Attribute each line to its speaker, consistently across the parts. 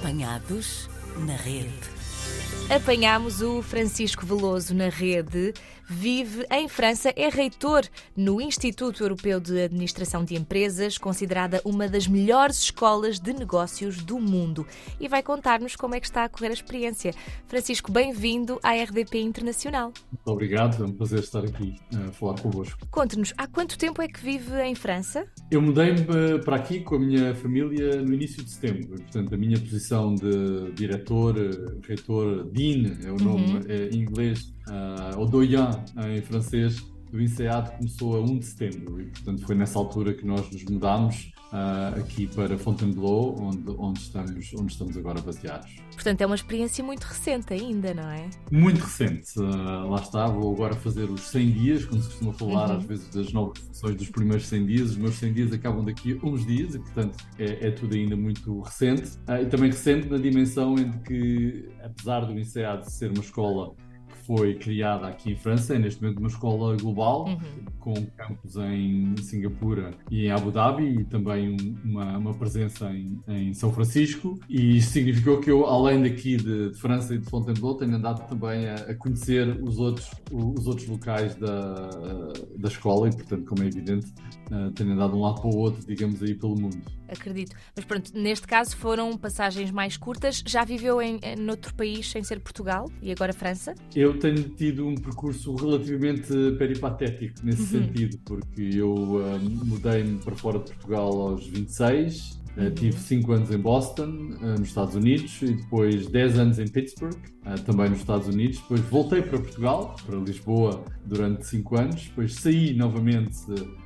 Speaker 1: Apanhados na rede.
Speaker 2: Apanhámos o Francisco Veloso na rede. Vive em França, é reitor no Instituto Europeu de Administração de Empresas, considerada uma das melhores escolas de negócios do mundo. E vai contar-nos como é que está a correr a experiência. Francisco, bem-vindo à RDP Internacional.
Speaker 3: Muito obrigado, é um prazer estar aqui a falar convosco.
Speaker 2: Conte-nos, há quanto tempo é que vive em França?
Speaker 3: Eu mudei-me eh, para aqui com a minha família no início de setembro. Portanto, a minha posição de diretor, eh, reitor, Dean, é o nome uhum. é, em inglês, uh, ou doyen em francês, do INSEAD começou a 1 de setembro e, portanto, foi nessa altura que nós nos mudámos uh, aqui para Fontainebleau, onde, onde, estamos, onde estamos agora baseados.
Speaker 2: Portanto, é uma experiência muito recente ainda, não é?
Speaker 3: Muito recente. Uh, lá está, vou agora fazer os 100 dias, quando se costuma falar uhum. às vezes das novas funções dos primeiros 100 dias. Os meus 100 dias acabam daqui a uns dias e, portanto, é, é tudo ainda muito recente. Uh, e também recente na dimensão em que, apesar do INSEAD ser uma escola foi criada aqui em França, é neste momento uma escola global, uhum. com campos em Singapura e em Abu Dhabi, e também uma, uma presença em, em, São Francisco. E isso significou que eu, além daqui de, de França e de Fontainebleau, tenho andado também a, a, conhecer os outros, os outros locais da, da escola, e portanto, como é evidente, uh, tenho andado de um lado para o outro, digamos aí, pelo mundo.
Speaker 2: Acredito. Mas pronto, neste caso foram passagens mais curtas. Já viveu em, em outro país sem ser Portugal e agora França?
Speaker 3: Eu tenho tido um percurso relativamente peripatético nesse uhum. sentido, porque eu uh, mudei-me para fora de Portugal aos 26, Uh, uhum. tive 5 anos em Boston, uh, nos Estados Unidos, e depois 10 anos em Pittsburgh, uh, também nos Estados Unidos. Depois voltei para Portugal, para Lisboa, durante 5 anos. Depois saí novamente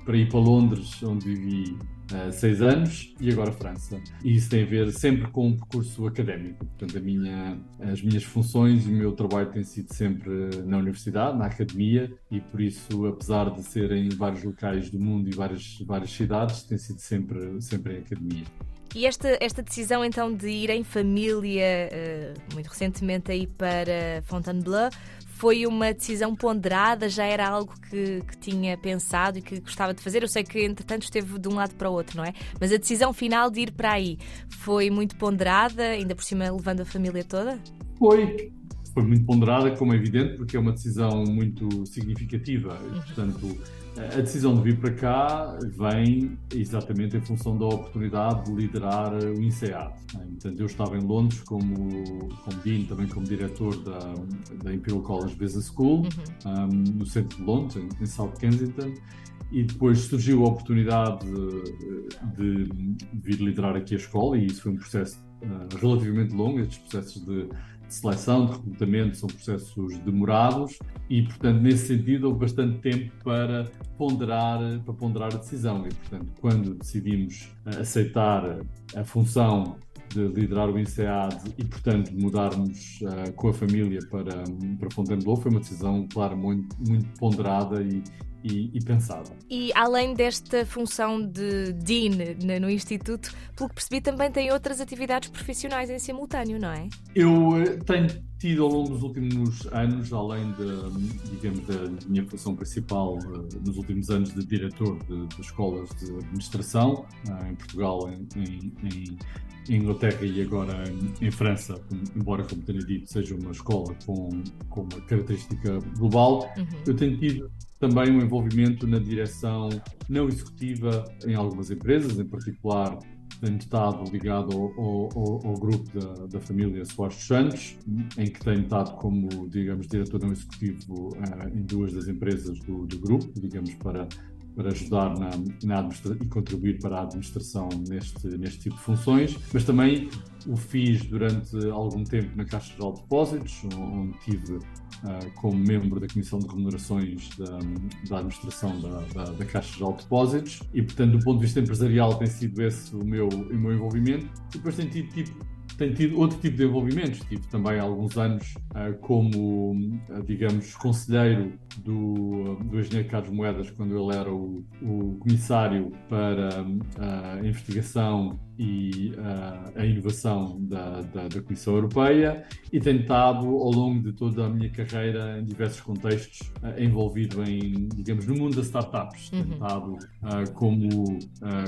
Speaker 3: para ir para Londres, onde vivi uh, seis anos e agora França. E isso tem a ver sempre com um percurso académico. Portanto, minha, as minhas funções e o meu trabalho tem sido sempre na universidade, na academia, e por isso, apesar de ser em vários locais do mundo e várias, várias cidades, tem sido sempre, sempre em academia.
Speaker 2: E esta, esta decisão então de ir em família, uh, muito recentemente aí para Fontainebleau, foi uma decisão ponderada? Já era algo que, que, tinha pensado e que gostava de fazer? Eu sei que, entretanto, esteve de um lado para o outro, não é? Mas a decisão final de ir para aí foi muito ponderada, ainda por cima levando a família toda?
Speaker 3: Foi. Foi muito ponderada, como é evidente, porque é uma decisão muito significativa. E, portanto, a decisão de vir para cá vem exatamente em função da oportunidade de liderar o INSEAD. Portanto, eu estava em Londres como, como Dean, também como diretor da, da Imperial College Business School, uhum. um, no centro de Londres, em South Kensington, e depois surgiu a oportunidade de, de, vir liderar aqui a escola, e isso foi um processo uh, relativamente longo, estes processos de seleção, de recrutamento, são processos demorados e, portanto, nesse sentido, houve bastante tempo para ponderar, para ponderar a decisão. E, portanto, quando decidimos aceitar a função de liderar o INSEAD e, portanto, mudarmos uh, com a família para, para Fontainebleau, foi uma decisão, claro, muito, muito ponderada e, e, e, pensada.
Speaker 2: E além desta função de Dean no Instituto, pelo que percebi, também tem outras atividades profissionais em simultâneo, não é?
Speaker 3: Eu eh, tenho tido ao longo dos últimos anos, além de, digamos, da minha função principal eh, nos últimos anos de diretor de, de escolas de administração, eh, em Portugal, em, em, em Inglaterra e agora em, em, França, embora, como tenha dito, seja uma escola com, com uma característica global, uhum. eu tenho tido também um envolvimento na direção não executiva em algumas empresas, em particular tenho estado ligado ao, ao, ao grupo da, da, família Soares dos Santos, em que tenho estado como, digamos, diretor não executivo uh, em duas das empresas do, do grupo, digamos, para para ajudar na, na e contribuir para a administração neste, neste tipo de funções, mas também o fiz durante algum tempo na Caixa Geral de Depósitos, onde tive uh, como membro da Comissão de Remunerações da, da Administração da, da, da, Caixa Geral de Depósitos e, portanto, do ponto de vista empresarial tem sido esse o meu, o meu envolvimento. E depois tem tido tipo tenho tido outro tipo de envolvimentos. Tive também alguns anos uh, como, uh, digamos, conselheiro do, do engenheiro Carlos Moedas quando ele era o, o comissário para uh, a investigação e uh, a inovação da, da, da, Comissão Europeia e tenho estado ao longo de toda a minha carreira em diversos contextos uh, envolvido em, digamos, no mundo das startups. Uhum. Tenho estado uh, como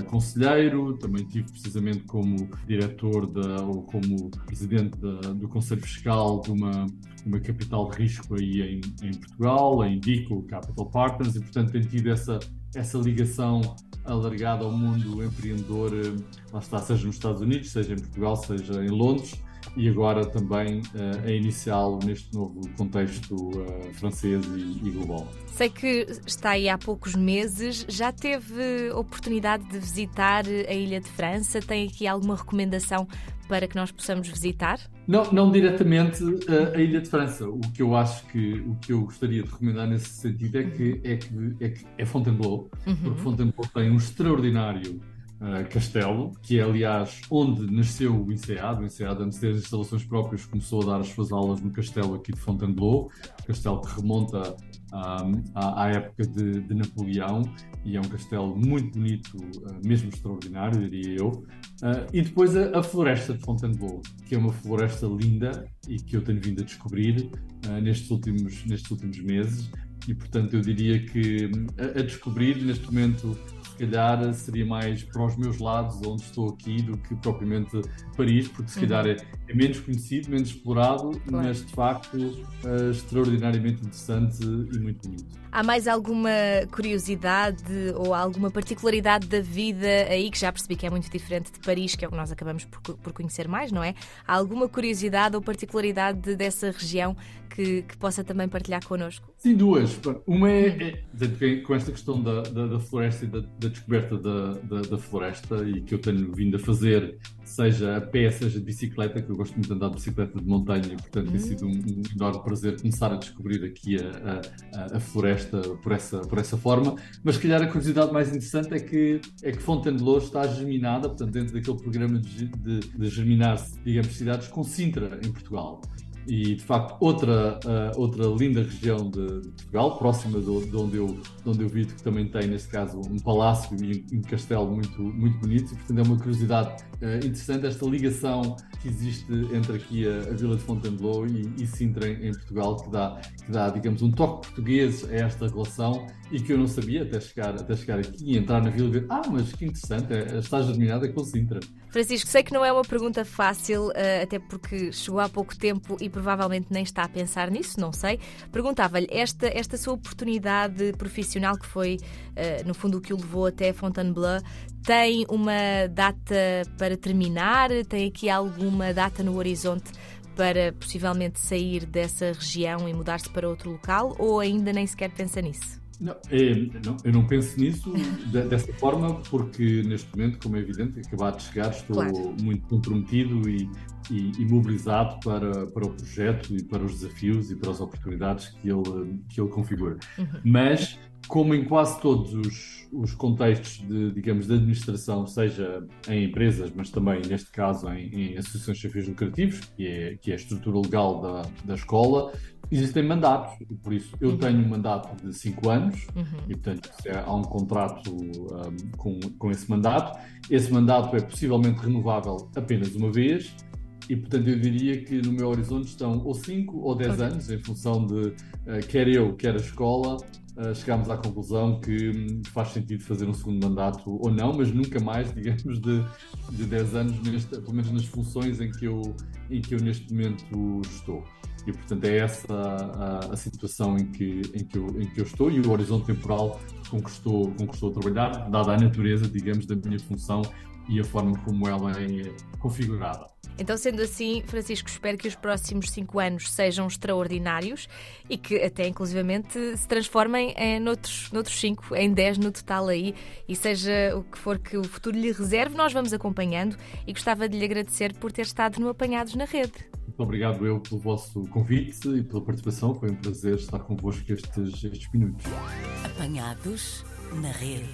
Speaker 3: conselheiro, também tive precisamente como diretor da, ou como presidente da, do Conselho Fiscal de uma, uma capital de risco aí em, em Portugal, Indico Capital Partners, e portanto tenho tido essa, essa ligação alargada ao mundo empreendedor, eh, lá está, seja nos Estados Unidos, seja em Portugal, seja em Londres, e agora também uh, a iniciá-lo neste novo contexto uh, francês e, e, global.
Speaker 2: Sei que está aí há poucos meses, já teve oportunidade de visitar a Ilha de França? Tem aqui alguma recomendação para que nós possamos visitar?
Speaker 3: Não, não diretamente a, a Ilha de França. O que eu acho que o que eu gostaria de recomendar nesse sentido é que é, que, é, que é Fontainebleau, uhum. porque Fontainebleau tem um extraordinário Uh, castelo, que é aliás onde nasceu o INSEAD. O INSEAD, antes de ter as instalações próprias, começou a dar as suas aulas no castelo aqui de Fontainebleau, castelo que remonta um, à, à, época de, de, Napoleão e é um castelo muito bonito, uh, mesmo extraordinário, diria eu. Uh, e depois a, a, floresta de Fontainebleau, que é uma floresta linda e que eu tenho vindo a descobrir uh, nestes, últimos, nestes últimos meses. E portanto eu diria que a, a descobrir neste momento se calhar seria mais para os meus lados, onde estou aqui, do que propriamente Paris, porque se calhar uhum. é, é, menos conhecido, menos explorado, claro. mas de facto é extraordinariamente interessante e muito bonito.
Speaker 2: Há mais alguma curiosidade ou alguma particularidade da vida aí, que já percebi que é muito diferente de Paris, que é o que nós acabamos por, por conhecer mais, não é? Há alguma curiosidade ou particularidade dessa região que, que possa também partilhar connosco?
Speaker 3: Sim, duas. Uma é, é com esta questão da, da, da floresta e da, da descoberta da, floresta e que eu tenho vindo a fazer, seja a pé, seja de bicicleta, que eu gosto muito de andar de bicicleta de montanha e, portanto, tem sido um, um, enorme prazer começar a descobrir aqui a, a, a, floresta por essa, por essa forma. Mas, se calhar, a curiosidade mais interessante é que, é que Fontainebleau está germinada, portanto, dentro daquele programa de, de, de germinar, digamos, cidades com Sintra, em Portugal. E de facto, outra, uh, outra linda região de, de Portugal, próxima de, de, onde eu, de onde eu vivo, que também tem, neste caso, um palácio e um, um castelo muito, muito bonito. E, portanto, é uma curiosidade uh, interessante esta ligação que existe entre aqui a, a Vila de Fontainebleau e, e Sintra, em, em, Portugal, que dá, que dá, digamos, um toque português a esta relação e que eu não sabia até chegar, até chegar aqui e entrar na vila e ver, ah, mas que interessante, é, está germinada com Sintra.
Speaker 2: Francisco, sei que não é uma pergunta fácil, uh, até porque chegou há pouco tempo e provavelmente nem está a pensar nisso, não sei. Perguntava-lhe, esta, esta sua oportunidade profissional, que foi, uh, no fundo, o que o levou até Fontainebleau, tem uma data para terminar? Tem aqui alguma data no horizonte para possivelmente sair dessa região e mudar-se para outro local? Ou ainda nem sequer pensa nisso?
Speaker 3: Não, é, não, eu não penso nisso de, dessa forma, porque neste momento, como é evidente, acabado de chegar, estou claro. muito comprometido e, e, e, mobilizado para, para o projeto e para os desafios e para as oportunidades que ele, que ele configura. Uhum. Mas, como em quase todos os, os contextos de, digamos, de administração, seja em empresas, mas também, neste caso, em, em associações sem fins lucrativos, que é, que é a estrutura legal da, da escola, Existem mandatos, e por isso eu uhum. tenho um mandato de 5 anos, uhum. e portanto há um contrato um, com, com esse mandato. Esse mandato é possivelmente renovável apenas uma vez, e portanto eu diria que no meu horizonte estão ou 5 ou 10 okay. anos, em função de uh, quer eu, quer a escola, uh, chegámos à conclusão que faz sentido fazer um segundo mandato ou não, mas nunca mais, digamos, de, de 10 anos, neste, pelo menos nas funções em que eu, em que eu neste momento estou. E, portanto, é essa a, a, situação em que, em, que eu, em que eu estou e o horizonte temporal com que estou, com que estou a trabalhar, dada a natureza, digamos, da minha função e a forma como ela é configurada.
Speaker 2: Então, sendo assim, Francisco, espero que os próximos cinco anos sejam extraordinários e que até inclusivamente se transformem em noutros, noutros cinco, em dez no total aí, e seja o que for que o futuro lhe reserve, nós vamos acompanhando e gostava de lhe agradecer por ter estado no Apanhados na Rede.
Speaker 3: Muito obrigado eu pelo vosso convite e pela participação. Foi um prazer estar convosco estes, estes minutos.
Speaker 1: Apanhados na rede.